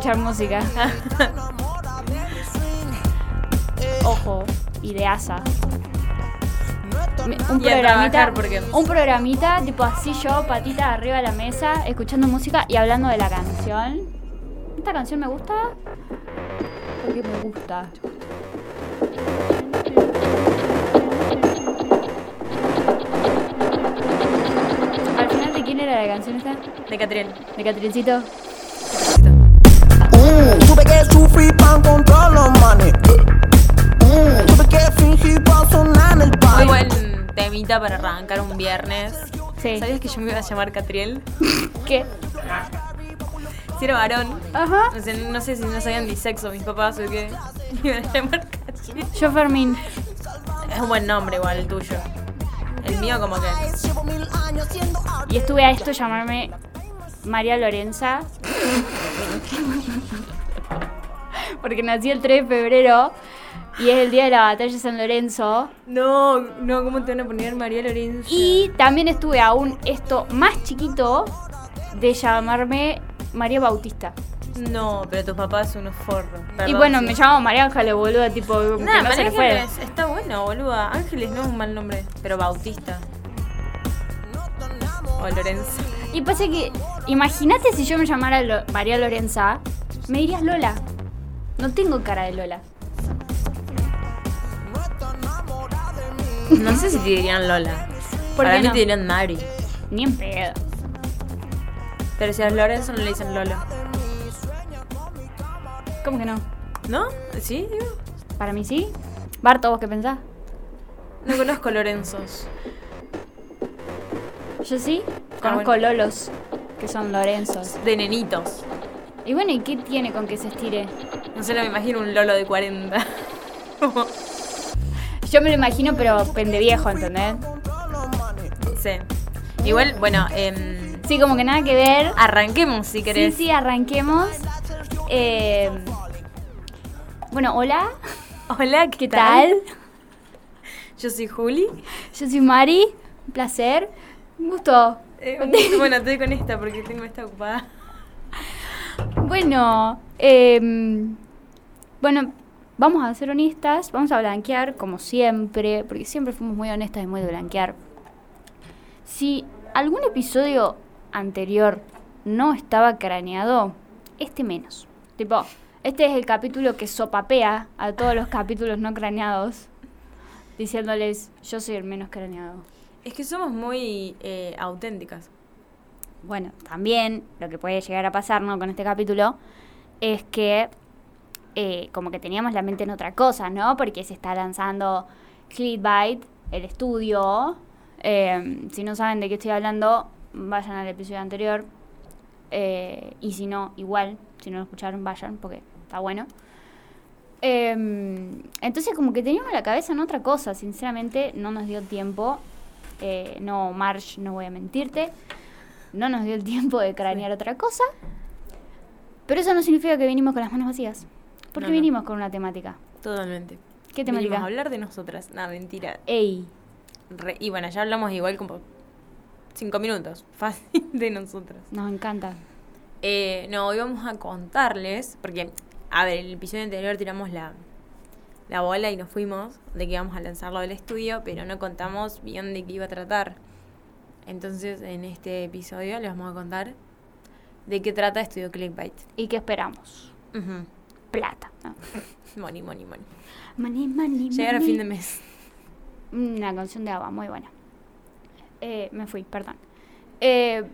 escuchar música. Ojo, ideasa. Me- Un programita, porque- un programita, tipo así yo, patita arriba de la mesa, escuchando música y hablando de la canción. Esta canción me gusta porque me gusta. Al final, ¿de quién era la canción esta? De Catriel. ¿De Catrincito? Mm, sufrir para encontrar los manes. Mm, tuve que fingir para sonar en el Muy baile. buen temita para arrancar un viernes. Sí. ¿Sabías que yo me iba a llamar Catriel? ¿Qué? Si era varón. Ajá. No sé, no sé si no sabían ni sexo mis papás o qué. Me iban a llamar Catriel. Yo Fermín. Es un buen nombre igual el tuyo. El mío como que... Y estuve a esto llamarme María Lorenza. Porque nací el 3 de febrero y es el día de la batalla de San Lorenzo. No, no, ¿cómo te van a poner María Lorenzo? Y también estuve aún esto más chiquito de llamarme María Bautista. No, pero tus papás son unos forros. y bueno, me llamo María Ángeles, boluda, tipo, Nah, no se María. Ángeles está bueno, boluda. Ángeles no es un mal nombre, pero Bautista. O Lorenzo. Y pasa que, imagínate si yo me llamara Lo- María Lorenza, me dirías Lola. No tengo cara de Lola. No sé si te dirían Lola. ¿Por Para qué mí no? te dirían Mari. Ni en pedo. Pero si a Lorenzo no le dicen Lola. ¿Cómo que no? ¿No? ¿Sí? digo? Para mí sí. Barto, ¿vos qué pensás? No conozco Lorenzos. Yo sí. Ah, Conozco bueno. Lolos, que son Lorenzos. De nenitos. Y bueno, ¿y qué tiene con que se estire? No sé, no me imagino un Lolo de 40. Yo me lo imagino, pero pendeviejo, ¿entendés? sí. Igual, bueno, em, Sí, como que nada que ver. arranquemos si Sí, querés. sí, arranquemos. Eh, bueno, hola. Hola, ¿qué, ¿Qué tal? Yo soy Juli. Yo soy Mari. Un placer. Un gusto. Eh, un- bueno, estoy con esta porque tengo esta ocupada. Bueno, em, bueno, vamos a ser honestas, vamos a blanquear como siempre, porque siempre fuimos muy honestas y muy de blanquear. Si algún episodio anterior no estaba craneado, este menos. Tipo, este es el capítulo que sopapea a todos los capítulos no craneados, diciéndoles, yo soy el menos craneado. Es que somos muy eh, auténticas. Bueno, también lo que puede llegar a pasar ¿no? con este capítulo es que eh, como que teníamos la mente en otra cosa, ¿no? Porque se está lanzando Clickbait, el estudio. Eh, si no saben de qué estoy hablando, vayan al episodio anterior. Eh, y si no, igual, si no lo escucharon, vayan, porque está bueno. Eh, entonces como que teníamos la cabeza en otra cosa, sinceramente no nos dio tiempo. Eh, no, Marsh, no voy a mentirte no nos dio el tiempo de cranear otra cosa. Pero eso no significa que vinimos con las manos vacías. Porque No, no. vinimos con una temática. Totalmente. ¿Qué temática? a hablar de nosotras. Nada, mentira. Ey, Re- y bueno, ya hablamos igual como cinco minutos. Fácil de nosotras. nos encanta. Eh, no, hoy vamos a contarles, porque, a ver, el episodio anterior tiramos la, la bola y nos fuimos de que íbamos a lanzarlo del estudio, pero no contamos bien de qué iba a tratar. Entonces, en este episodio les vamos a contar de qué trata Estudio Clickbait. ¿Y qué esperamos? Ujú. Plata. ¿no? Money, money, money. Money, money, Llegar a money. fin de mes. Una canción de ABBA, muy buena. Eh, me fui, perdón. Eh,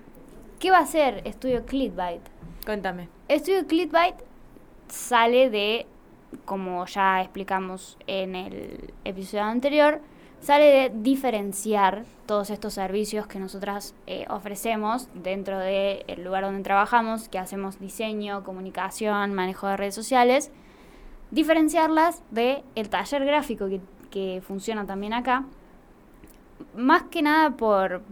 ¿Qué va a hacer Estudio Clickbait? Cuéntame. Estudio Clickbait sale de, como ya explicamos en el episodio anterior, sale de diferenciar todos estos servicios que nosotras eh, ofrecemos dentro del lugar donde trabajamos, que hacemos diseño, comunicación, manejo de redes sociales, diferenciarlas del el taller gráfico que, que funciona también acá, más que nada por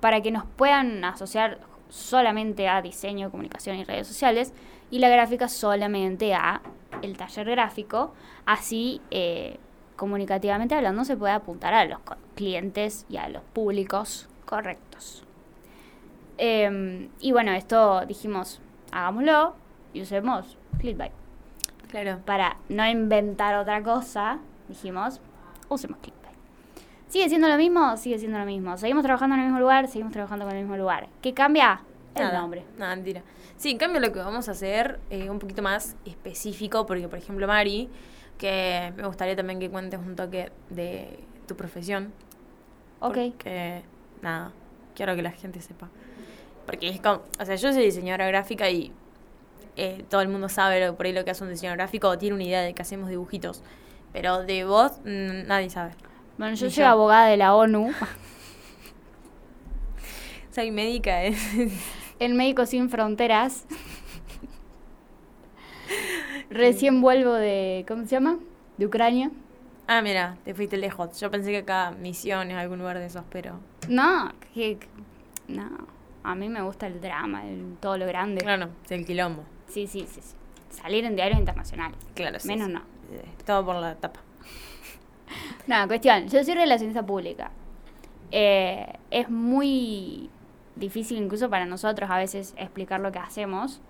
para que nos puedan asociar solamente a diseño, comunicación y redes sociales y la gráfica solamente a el taller gráfico, así eh, comunicativamente hablando se puede apuntar a los clientes y a los públicos correctos. Em, y bueno, esto dijimos, hagámoslo y usemos Clickbait. Claro. Para no inventar otra cosa, dijimos, usemos Clickbait. ¿Sigue siendo lo mismo? Sigue siendo lo mismo. Seguimos trabajando en el mismo lugar, seguimos trabajando con el mismo lugar. ¿Qué cambia? El Nada. nombre. Nada, mentira. Sí, en cambio lo que vamos a hacer es un poquito más específico, porque por ejemplo Mari, que me gustaría también que cuentes un toque de tu profesión. Ok. Porque, nada, quiero que la gente sepa. Porque es como, o sea, yo soy diseñadora gráfica y eh, todo el mundo sabe lo- por ahí lo que hace un diseñador gráfico o tiene una idea de que hacemos dibujitos. Pero de vos nadie sabe. Bueno, yo Ni soy yo. abogada de la ONU. Soy médica, ¿eh? El Médico Sin Fronteras. Recién vuelvo de. ¿Cómo se llama? De Ucrania. ah, mira, te fuiste lejos. Yo pensé que acá Misiones, algún lugar de esos, pero... No, que. No. A mí me gusta el drama, el- todo lo grande. Claro, es el quilombo. Sí, sí, sí, sí. Salir en diarios internacionales. Claro, sí, Menos sí. no. Todo por la tapa. Nada, cuestión. Yo soy relacionista pública. Eh, es muy difícil incluso para nosotros a veces explicar lo que hacemos,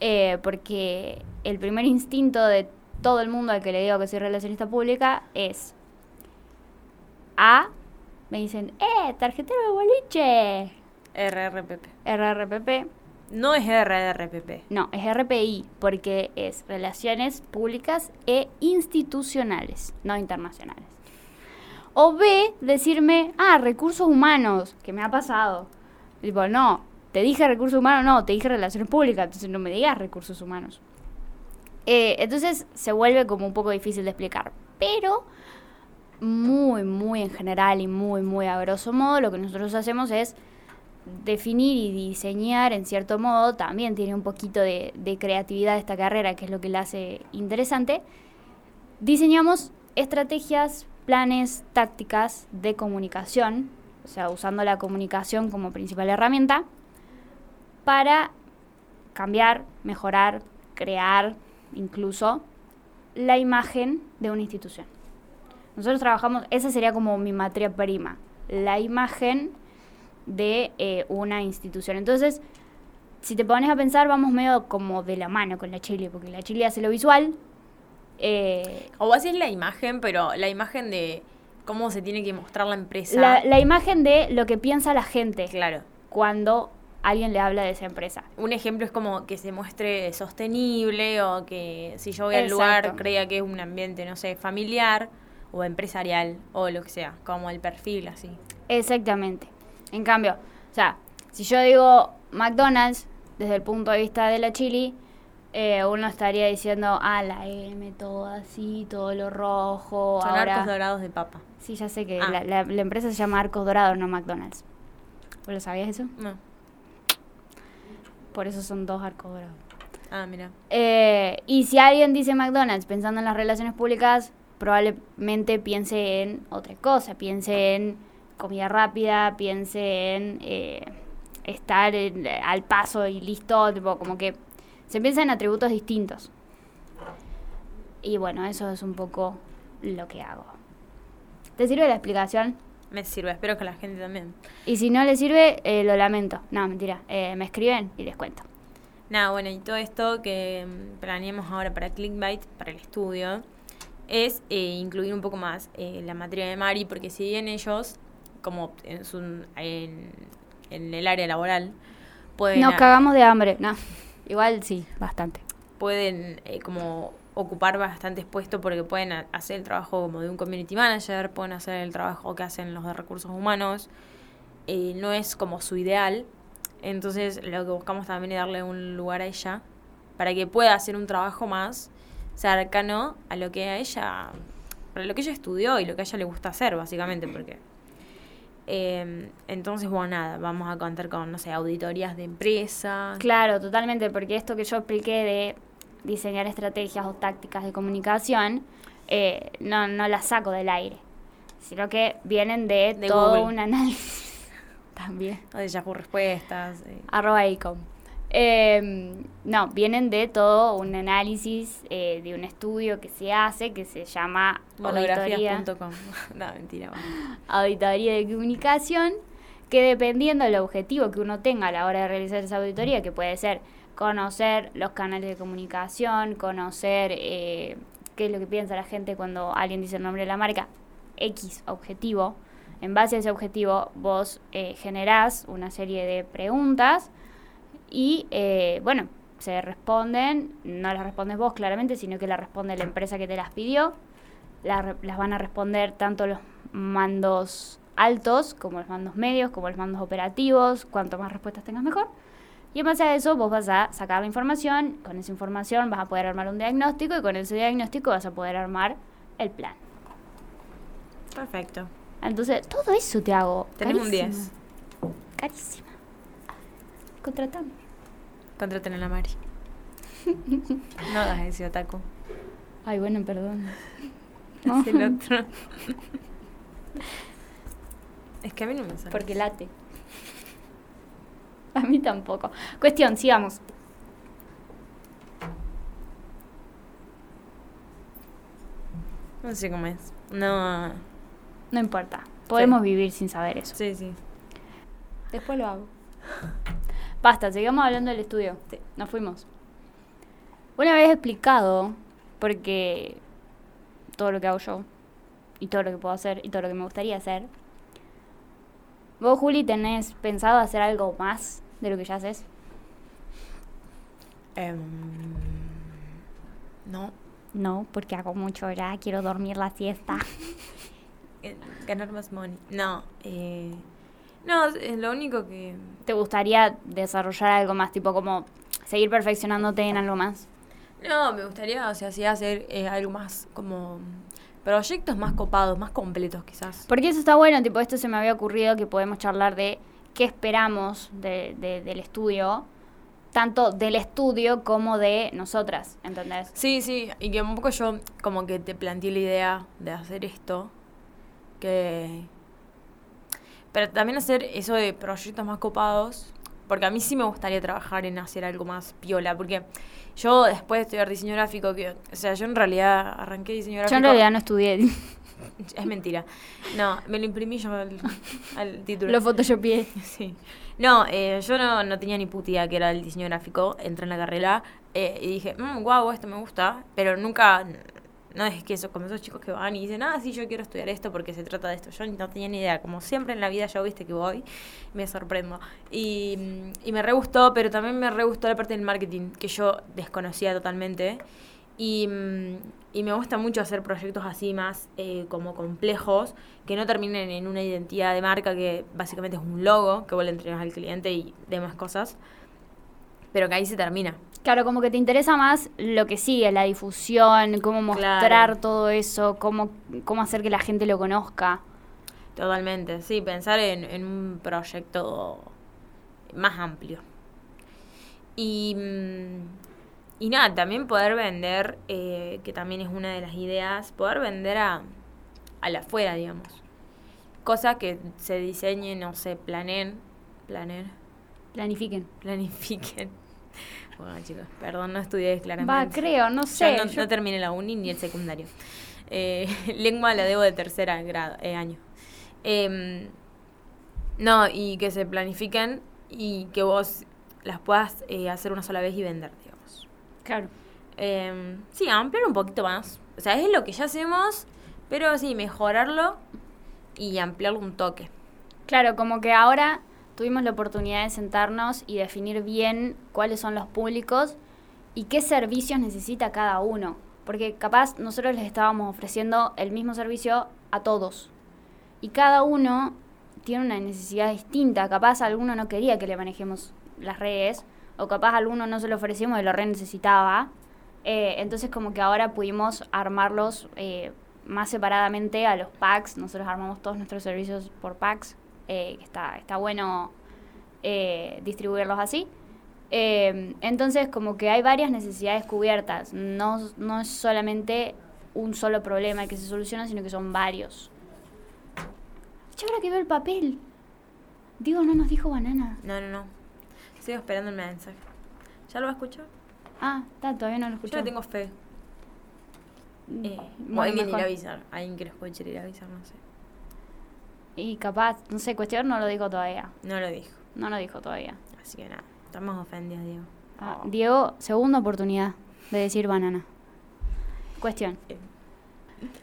eh, porque el primer instinto de todo el mundo al que le digo que soy relacionista pública es A, me dicen, ¡eh, tarjetero de boliche! RRPP. RRPP. No es RRPP. No, es RPI, porque es Relaciones Públicas e Institucionales, no internacionales. O B, decirme, ah, recursos humanos, que me ha pasado. Tipo, no, te dije recursos humanos, no, te dije relaciones públicas, entonces no me digas recursos humanos. Eh, entonces se vuelve como un poco difícil de explicar, pero muy, muy en general y muy, muy a grosso modo, lo que nosotros hacemos es definir y diseñar en cierto modo, también tiene un poquito de, de creatividad esta carrera, que es lo que la hace interesante. Diseñamos estrategias, planes, tácticas de comunicación, o sea, usando la comunicación como principal herramienta, para cambiar, mejorar, crear incluso la imagen de una institución. Nosotros trabajamos, esa sería como mi materia prima, la imagen de eh, una institución. Entonces, si te pones a pensar, vamos medio como de la mano con la Chile, porque la Chile hace lo visual. eh, O vos haces la imagen, pero la imagen de cómo se tiene que mostrar la empresa. la, la imagen de lo que piensa la gente Claro. cuando alguien le habla de esa empresa. Un ejemplo es como que se muestre sostenible o que si yo voy al lugar crea que es un ambiente, no sé, familiar o empresarial o lo que sea, como el perfil así. Exactamente. En cambio, o sea, si yo digo McDonald's, desde el punto de vista de la chili, eh, uno estaría diciendo, ah, la M, todo así, todo lo rojo. Son ahora... arcos dorados de papa. Sí, ya sé que Ah. la, la- la empresa se llama Arcos Dorados, no McDonald's. ¿Vos lo sabías eso? No. Por eso son dos arcos dorados. Ah, mira. Eh, y si alguien dice McDonald's pensando en las relaciones públicas, probablemente piense en otra cosa, piense en comida rápida, piense en eh, estar en- al paso y listo, tipo, como que se piensa en atributos distintos. Y bueno, eso es un poco lo que hago. ¿Te sirve la explicación? Me sirve, espero que la gente también. Y si no le sirve, eh, lo lamento. No, mentira. Eh, me escriben y les cuento. Nada, bueno, y todo esto que mm, planeamos ahora para Clickbait, para el estudio, es eh, incluir un poco más la materia de Mari, porque si bien ellos, como en, su, en, en el área laboral, pueden, Nos cagamos de hambre. No, igual sí, bastante. pueden eh, como ocupar bastantes puestos porque pueden hacer el trabajo como de un community manager, pueden hacer el trabajo que hacen los de recursos humanos, no es como su ideal, entonces lo que buscamos también es darle un lugar a ella para que pueda hacer un trabajo más cercano a lo que a ella, para lo que ella estudió y lo que a ella le gusta hacer, básicamente, porque... eh, entonces, bueno, nada, vamos a contar con, no sé, auditorías de empresas. Claro, totalmente, porque esto que yo expliqué de diseñar estrategias o tácticas de comunicación, eh, no, no las saco del aire, sino que vienen de, De todo Google. un análisis también. o de Yahoo Respuestas. eh. arroba icom. Eh, no, vienen de todo un análisis eh, de un estudio que se hace que se llama Monografías.com. no, mentira. bueno. auditoría de comunicación, que dependiendo del objetivo que uno tenga a la hora de realizar esa auditoría, que puede ser conocer los canales de comunicación, conocer eh, qué es lo que piensa la gente cuando alguien dice el nombre de la marca, X objetivo, en base a ese objetivo vos eh, generás una serie de preguntas y eh, bueno, se responden, no las respondes vos claramente, sino que las responde la empresa que te las pidió, las, las van a responder tanto los mandos altos como los mandos medios, como los mandos operativos, cuanto más respuestas tengas mejor. Y en base a eso vos vas a sacar la información, con esa información vas a poder armar un diagnóstico y con ese diagnóstico vas a poder armar el plan. Perfecto. Entonces, todo eso te hago. Tenés un Carísima. 10. Carísima. Contratame. Contraten a la Mari. no hagas ese otaku. Ay, bueno, perdón. Es el otro. es que a mí no me sale. Porque late. A mí tampoco. Cuestión, sigamos. No sé cómo es. No. No importa. Podemos vivir sin saber eso. Sí, sí. Después lo hago. Basta, sigamos hablando del estudio. Sí. Nos fuimos. Una vez explicado, porque todo lo que hago yo, y todo lo que puedo hacer, y todo lo que me gustaría hacer, vos, Juli, tenés pensado hacer algo más de lo que ya haces. Em, no. No, porque hago mucho ya, quiero dormir la siesta. Eh, Ganar más money. No. Eh, no, es lo único que. ¿Te gustaría desarrollar algo más, tipo como seguir perfeccionándote en algo más? No, me gustaría, o sea, sí hacer eh, algo más como. Proyectos más copados, más completos, quizás. Porque eso está bueno, tipo, esto se me había ocurrido que podemos charlar de qué esperamos de, de- del estudio, tanto del estudio como de nosotras, ¿entendés? Sí, sí, y que un poco yo como que te planteé la idea de hacer esto, que... Pero también hacer eso de proyectos más copados, porque a mí sí me gustaría trabajar en hacer algo más piola, porque yo después de estudiar diseño gráfico, que, o sea, yo en realidad arranqué diseño gráfico... Yo en realidad no estudié, Es mentira. No, me lo imprimí yo al, al título. lo photoshopeé. Sí. No, eh, yo no, no tenía ni puta idea que era el diseño gráfico. Entré en la carrera eh, y dije, mmm, guau, esto me gusta. Pero nunca, no es que eso, como esos chicos que van y dicen, ah, sí, yo quiero estudiar esto porque se trata de esto. Yo no tenía ni idea. Como siempre en la vida, yo viste que voy, me sorprendo. Y, y me re gustó, pero también me re gustó la parte del marketing, que yo desconocía totalmente. Y, mm, y me gusta mucho hacer proyectos así más eh, como complejos, que no terminen en una identidad de marca que básicamente es un logo que vos le entregas al cliente y demás cosas, pero que ahí se termina. Claro, como que te interesa más lo que sigue, la difusión, cómo mostrar Claro. todo eso, cómo, cómo hacer que la gente lo conozca. Totalmente, sí, pensar en, en un proyecto más amplio. Y, mm, y nada, también poder vender, eh, que también es una de las ideas, poder vender a, a la afuera, digamos. Cosas que se diseñen, no sé, planeen, planeen, Planifiquen. planifiquen. Bueno, chicos, perdón, no estudié claramente. Va, creo, no Yo sé. no, yo- no terminé la uni ni el secundario. Eh, lengua la debo de tercera grado, eh, año. Em, no, y que se planifiquen y que vos las puedas hacer una sola vez y vender. Claro. Em, sí, ampliar un poquito más. O sea, es lo que ya hacemos, pero sí, mejorarlo y ampliarlo un toque. Claro, como que ahora tuvimos la oportunidad de sentarnos y definir bien cuáles son los públicos y qué servicios necesita cada uno. Porque capaz nosotros les estábamos ofreciendo el mismo servicio a todos. Y cada uno tiene una necesidad distinta. Capaz alguno no quería que le manejemos las redes, o capaz alguno no se lo ofrecimos y lo re necesitaba. Eh, entonces como que ahora pudimos armarlos eh, más separadamente a los packs. Nosotros armamos todos nuestros servicios por packs. eh, está, está bueno eh, distribuirlos así. Entonces como que hay varias necesidades cubiertas. No, no es solamente un solo problema que se soluciona, sino que son varios. Yo ahora que veo el papel. Digo, no nos dijo banana. No, no, no. Sigo esperando el mensaje. ¿Ya lo va a escuchar? Ah, está, todavía no lo escuché. Yo le tengo fe. Mm, Eh, bueno, alguien irá a avisar. Alguien que lo escuche irá a avisar, no sé. Y capaz, no sé, cuestión no lo dijo todavía. No lo dijo. No lo dijo todavía. Así que nada, estamos ofendidos, Diego. Ah, Oh. Diego, segunda oportunidad de decir banana. Cuestión. Eh.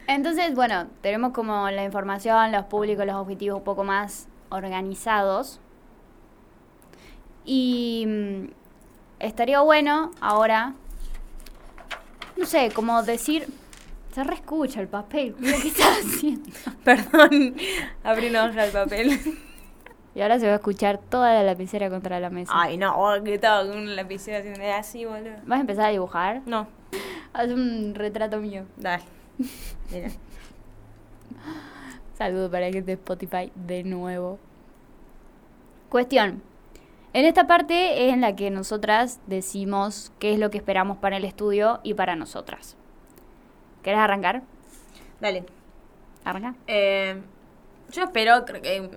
Entonces, bueno, tenemos como la información, los públicos, los objetivos un poco más organizados. Y mm, estaría bueno ahora, no sé, como decir, se reescucha el papel, qué estás haciendo. Perdón, abrí una hoja de papel. Y ahora se va a escuchar toda la lapicera contra la mesa. Ay, no, oh, que estaba con una lapicera haciendo así, boludo. ¿Vas a empezar a dibujar? No, Haz un retrato mío. dale. Mira. Saludo para que de Spotify de nuevo. Cuestión. En esta parte es en la que nosotras decimos qué es lo que esperamos para el estudio y para nosotras. ¿Querés arrancar? Dale. Arranca. Eh, yo espero, creo que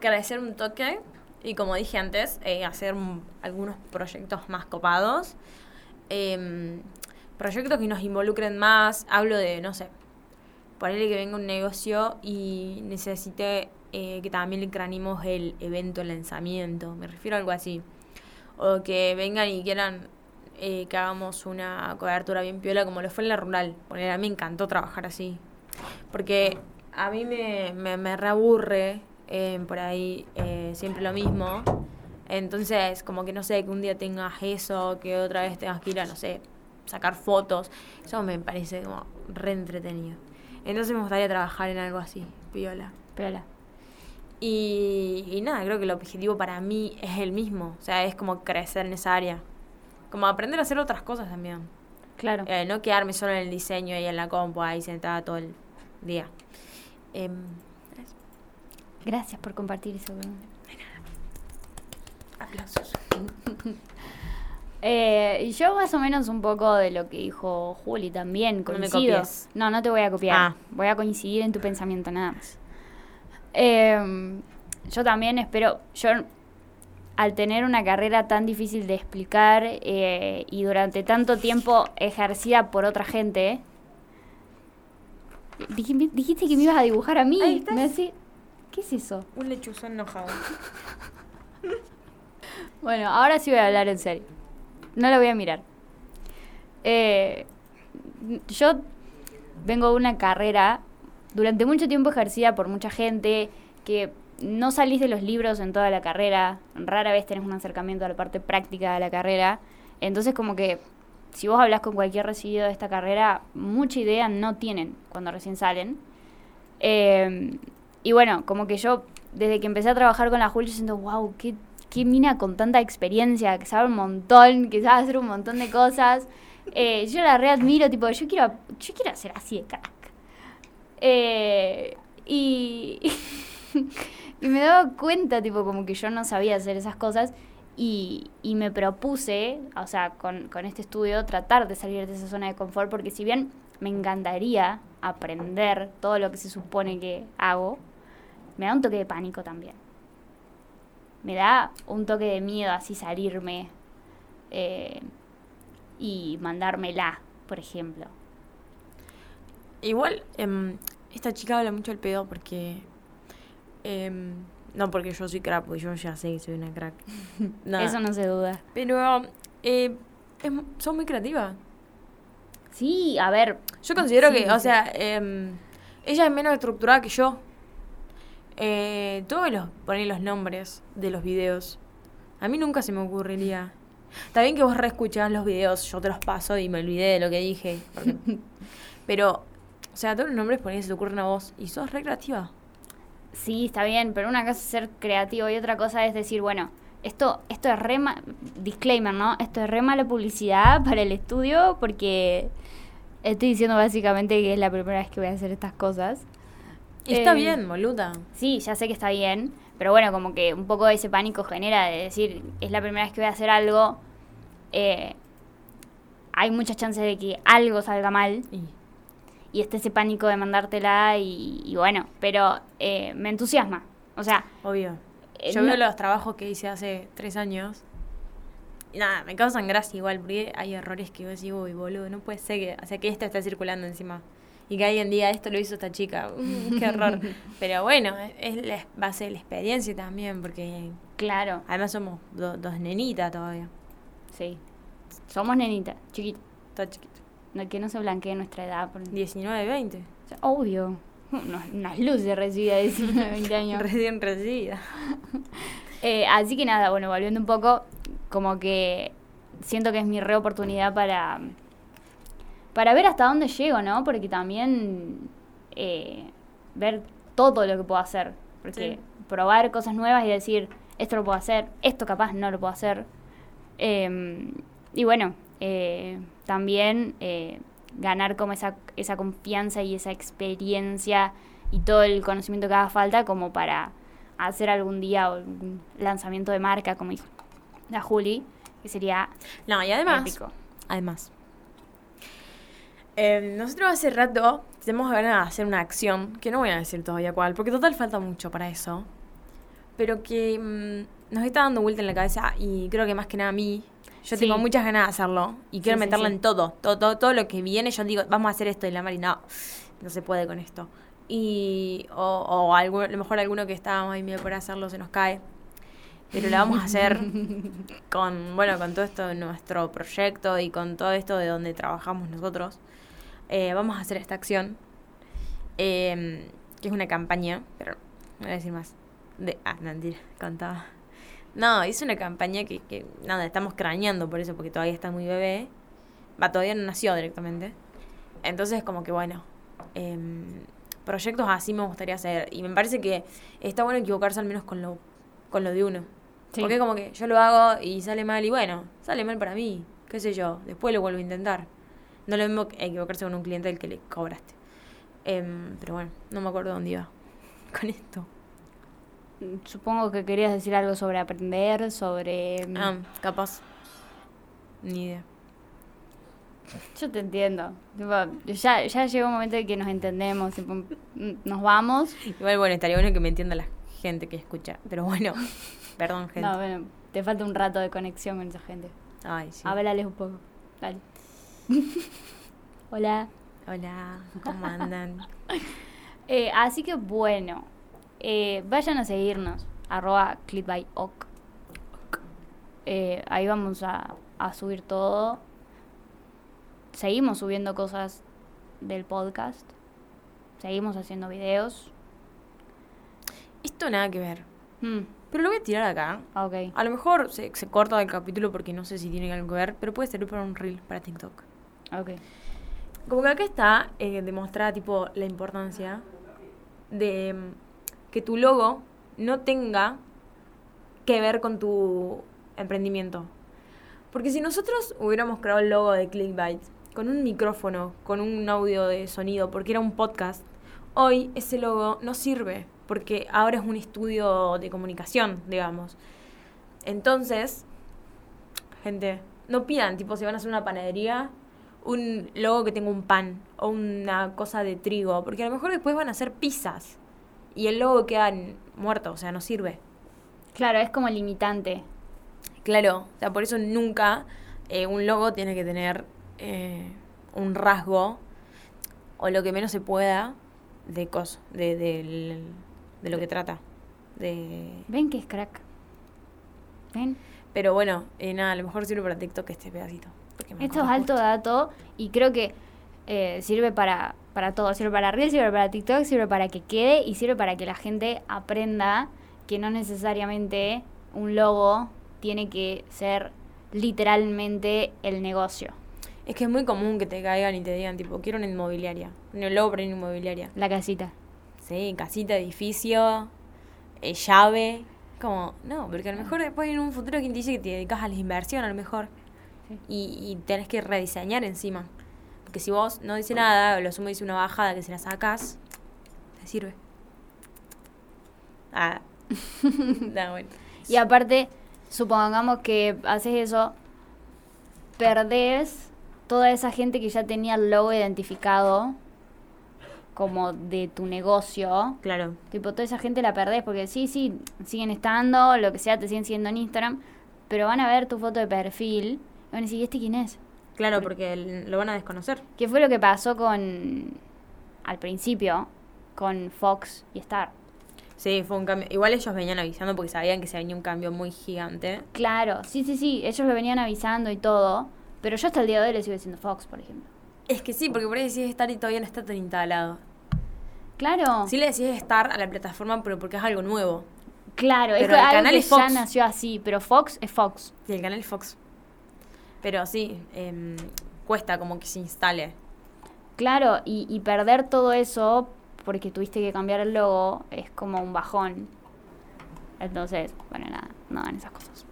crecer un toque y como dije antes, eh, hacer un- algunos proyectos más copados. Em, proyectos que nos involucren más. Hablo de, no sé, ponerle que venga un negocio y necesite eh, que también le cranimos el evento, el lanzamiento. Me refiero a algo así. O que vengan y quieran eh, que hagamos una cobertura bien piola como lo fue en la rural. Poner, a mí me encantó trabajar así. Porque a mí me, me, me reaburre eh, por ahí eh, siempre lo mismo. Entonces, como que no sé, que un día tengas eso, que otra vez tengas que ir a, no sé, sacar fotos. Eso me parece como re entretenido. Entonces me gustaría trabajar en algo así, piola. Piola. Y, y nada, creo que el objetivo para mí es el mismo. O sea, es como crecer en esa área. Como aprender a hacer otras cosas también. Claro. Eh, no quedarme solo en el diseño y en la compu ahí sentada todo el día. Em. Gracias por compartir eso. Bruno. aplausos. Eh, y yo más o menos un poco de lo que dijo Juli también, No me coincido. No, no te voy a copiar. Ah. Voy a coincidir en tu pensamiento nada más. Eh, yo también espero, yo al tener una carrera tan difícil de explicar eh, y durante tanto tiempo ejercida por otra gente, dij- dijiste que me ibas a dibujar a mí. Ahí estás. Me decís, ¿qué es eso? Un lechuzón enojado. Bueno, ahora sí voy a hablar en serio. No la voy a mirar. Eh, yo vengo de una carrera durante mucho tiempo ejercida por mucha gente que no salís de los libros en toda la carrera, rara vez tenés un acercamiento a la parte práctica de la carrera, entonces como que si vos hablas con cualquier recibido de esta carrera, mucha idea no tienen cuando recién salen. Eh, y bueno, como que yo, desde que empecé a trabajar con la Juli, yo siento, wow, qué, qué mina con tanta experiencia, que sabe un montón, que sabe hacer un montón de cosas. Eh, yo la readmiro, tipo, yo quiero, yo quiero ser así de crack. Eh, y, y me daba cuenta, tipo, como que yo no sabía hacer esas cosas. Y, y me propuse, o sea, con, con este estudio, tratar de salir de esa zona de confort, porque si bien me encantaría aprender todo lo que se supone que hago, me da un toque de pánico también. Me da un toque de miedo así salirme eh, y mandármela, por ejemplo. Igual, em, esta chica habla mucho el pedo porque. em, no porque yo soy crack, porque yo ya sé que soy una crack. Nada. Eso no se duda. Pero eh, es son muy creativas. Sí, a ver, Yo considero Sí, que, o sea, em, ella es menos estructurada que yo. Eh, todos los, poner los nombres de los videos. A mí nunca se me ocurriría. Está bien que vos reescuchás los videos, yo te los paso y me olvidé de lo que dije. porque- pero, o sea, todos los nombres ponés, se te ocurren a vos. Y sos re creativa. Sí, está bien, pero una cosa es ser creativo y otra cosa es decir, bueno, esto, esto es re ma- disclaimer, ¿no? Esto es re mala publicidad para el estudio porque estoy diciendo básicamente que es la primera vez que voy a hacer estas cosas. Está Eh, bien, boluda. Sí, ya sé que está bien, pero bueno, como que un poco ese pánico genera de decir, es la primera vez que voy a hacer algo, eh, hay muchas chances de que algo salga mal Y, y esté ese pánico de mandártela y, y bueno, pero eh, me entusiasma. O sea, obvio. Eh, Yo no- veo los trabajos que hice hace tres años. Y nada, me causan gracia igual, porque hay errores que vos decís, uy, boludo, no puede ser que. O sea, que esto está circulando encima. y que alguien diga esto lo hizo esta chica. Uh, qué horror. Pero bueno, es la, va a ser la experiencia también, porque Claro, además somos do- dos nenitas todavía. sí. Somos nenitas, chiquitas. Está chiquito. No, que no se blanquee nuestra edad. por- 19, 20. o sea, obvio. Unas luces recibida de 19, 20 años. Recién recibida. Eh, así que nada, bueno, volviendo un poco, como que siento que es mi re oportunidad para, para ver hasta dónde llego, ¿no? Porque también eh, ver todo lo que puedo hacer. Porque Sí. probar cosas nuevas y decir, esto lo puedo hacer, esto capaz no lo puedo hacer. Eh, y bueno, eh, también eh, ganar como esa, esa confianza y esa experiencia y todo el conocimiento que haga falta como para hacer algún día un lanzamiento de marca, como dijo la Juli, que sería No, y además, épico. además, eh, nosotros hace rato tenemos ganas de hacer una acción, que no voy a decir todavía cuál, porque total falta mucho para eso, pero que mm, nos está dando vuelta en la cabeza y creo que más que nada a mí, yo Sí. tengo muchas ganas de hacerlo y quiero Sí, meterla en todo, todo, todo, todo lo que viene, yo digo, vamos a hacer esto y la Mari, no, no se puede con esto. Y, o, o algo, a lo mejor alguno que estábamos ahí medio por hacerlo se nos cae. Pero la vamos a hacer con, bueno, con todo esto de nuestro proyecto y con todo esto de donde trabajamos nosotros. Eh, vamos a hacer esta acción, eh, que es una campaña, pero no voy a decir más. De, ah, mentira, contaba. No, es una campaña que, que, nada, estamos craneando por eso, porque todavía está muy bebé. Va, todavía no nació directamente. Entonces, como que bueno, em, proyectos así me gustaría hacer. Y me parece que está bueno equivocarse al menos con lo, con lo de uno. Sí. Porque como que yo lo hago y sale mal y bueno, sale mal para mí, qué sé yo, después lo vuelvo a intentar. No lo mismo equivocarse con un cliente al que le cobraste. Em, pero bueno, no me acuerdo dónde iba con esto. Supongo que querías decir algo sobre aprender, sobre... mm, Ah, capaz. Ni idea. Yo te entiendo. Ya, ya llegó un momento en que nos entendemos, mm, nos vamos. Igual, bueno, estaría bueno que me entienda la gente que escucha. Pero bueno, perdón, gente. No, bueno, te falta un rato de conexión con esa gente. Ay, sí. Háblales un poco. Dale. Hola. Hola, ¿cómo andan? Eh, así que bueno, eh, vayan a seguirnos, arroba clickbyoc. Eh, ahí vamos a, a subir todo. Seguimos subiendo cosas del podcast. Seguimos haciendo videos. Esto nada que ver. Hmm, Pero lo voy a tirar acá. ok, A lo mejor se, se corta el capítulo porque no sé si tiene algo que ver, pero puede servir para un reel, para TikTok. ok. Como que acá está eh, demostrada tipo la importancia de mm, que tu logo no tenga que ver con tu emprendimiento. Porque si nosotros hubiéramos creado el logo de Clickbait con un micrófono, con un audio de sonido, porque era un podcast, hoy ese logo no sirve, porque ahora es un estudio de comunicación, digamos. Entonces, gente, no pidan, tipo, si van a hacer una panadería, un logo que tenga un pan o una cosa de trigo, porque a lo mejor después van a hacer pizzas y el logo queda muerto, o sea, no sirve. Claro, es como limitante. Claro, o sea, por eso nunca eh, un logo tiene que tener eh, un rasgo o lo que menos se pueda de cos, de, del- de lo que trata. De... Ven que es crack. Ven. Pero bueno, eh, nada, a lo mejor sirve para TikTok este pedacito. Esto es alto dato y creo que eh, sirve para, para todo. Sirve para Reel, sirve para TikTok, sirve para que quede y sirve para que la gente aprenda que no necesariamente un logo tiene que ser literalmente el negocio, Es que es muy común que te caigan y te digan, tipo, quiero una inmobiliaria. Un logo para una inmobiliaria. la casita. Sí, casita, edificio, eh, llave. Como, no, porque a lo mejor después en un futuro quien te dice que te dedicas a la inversión, a lo mejor. Sí. Y, y tenés que rediseñar encima. Porque si vos no dice nada, o lo sumo dice una bajada que se la sacas, te sirve. Ah. no, bueno. Y aparte, supongamos que haces eso, perdés toda esa gente que ya tenía el logo identificado como de tu negocio. Claro. Tipo, toda esa gente la perdés porque sí, sí, siguen estando, lo que sea, te siguen siguiendo en Instagram, pero van a ver tu foto de perfil y van a decir, ¿y este quién es? Claro, porque el- lo van a desconocer. ¿Qué fue lo que pasó con, al principio con Fox y Star. Sí, fue un cambio. Igual ellos venían avisando porque sabían que se venía un cambio muy gigante. Claro, sí, sí, sí, ellos lo venían avisando y todo, pero yo hasta el día de hoy le sigo diciendo Fox, por ejemplo. Es que sí, porque por ahí decís estar y todavía no está tan instalado. Claro, Sí le decís estar a la plataforma, pero porque es algo nuevo. claro, es pero el algo canal que es ya Fox. nació así, pero Fox es Fox. Y el canal es Fox. Pero sí, em, cuesta como que se instale. Claro, y, y perder todo eso porque tuviste que cambiar el logo es como un bajón. Entonces, bueno, nada, no hagan esas cosas.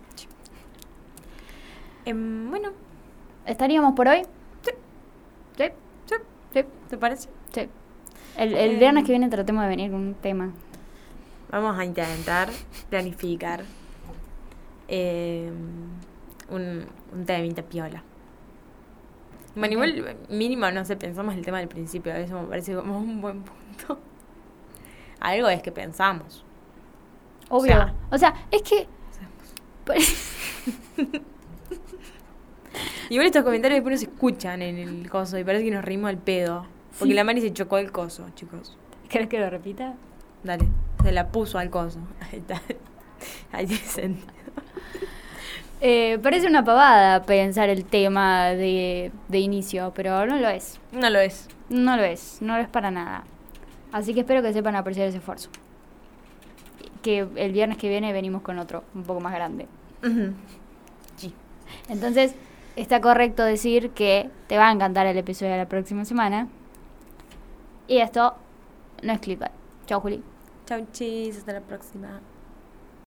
Em, bueno, ¿Estaríamos por hoy? Sí. Sí. Sí. Sí. ¿te parece? Sí. El, el Eh, viernes que viene tratemos de venir con un tema. Vamos a intentar planificar em, un, un temita piola. Bueno, igual mínimo, no sé, pensamos el tema del principio, eso me parece como un buen punto. Algo es que pensamos. Obvio. sea- o sea, es que... Igual estos comentarios después no se escuchan en el coso y parece que nos reímos al pedo. Porque Sí. la Mari se chocó el coso, chicos. ¿Querés que lo repita? Dale, se la puso al coso. Ahí está. Ahí sentido. Eh, parece una pavada pensar el tema de, de inicio, pero no lo es. No lo es. No lo es, no lo es para nada. Así que espero que sepan apreciar ese esfuerzo. Que el viernes que viene venimos con otro, un poco más grande. Sí. Entonces, está correcto decir que te va a encantar el episodio de la próxima semana. Y esto no es clickbait. Chao, Juli. Chau, chis. Hasta la próxima.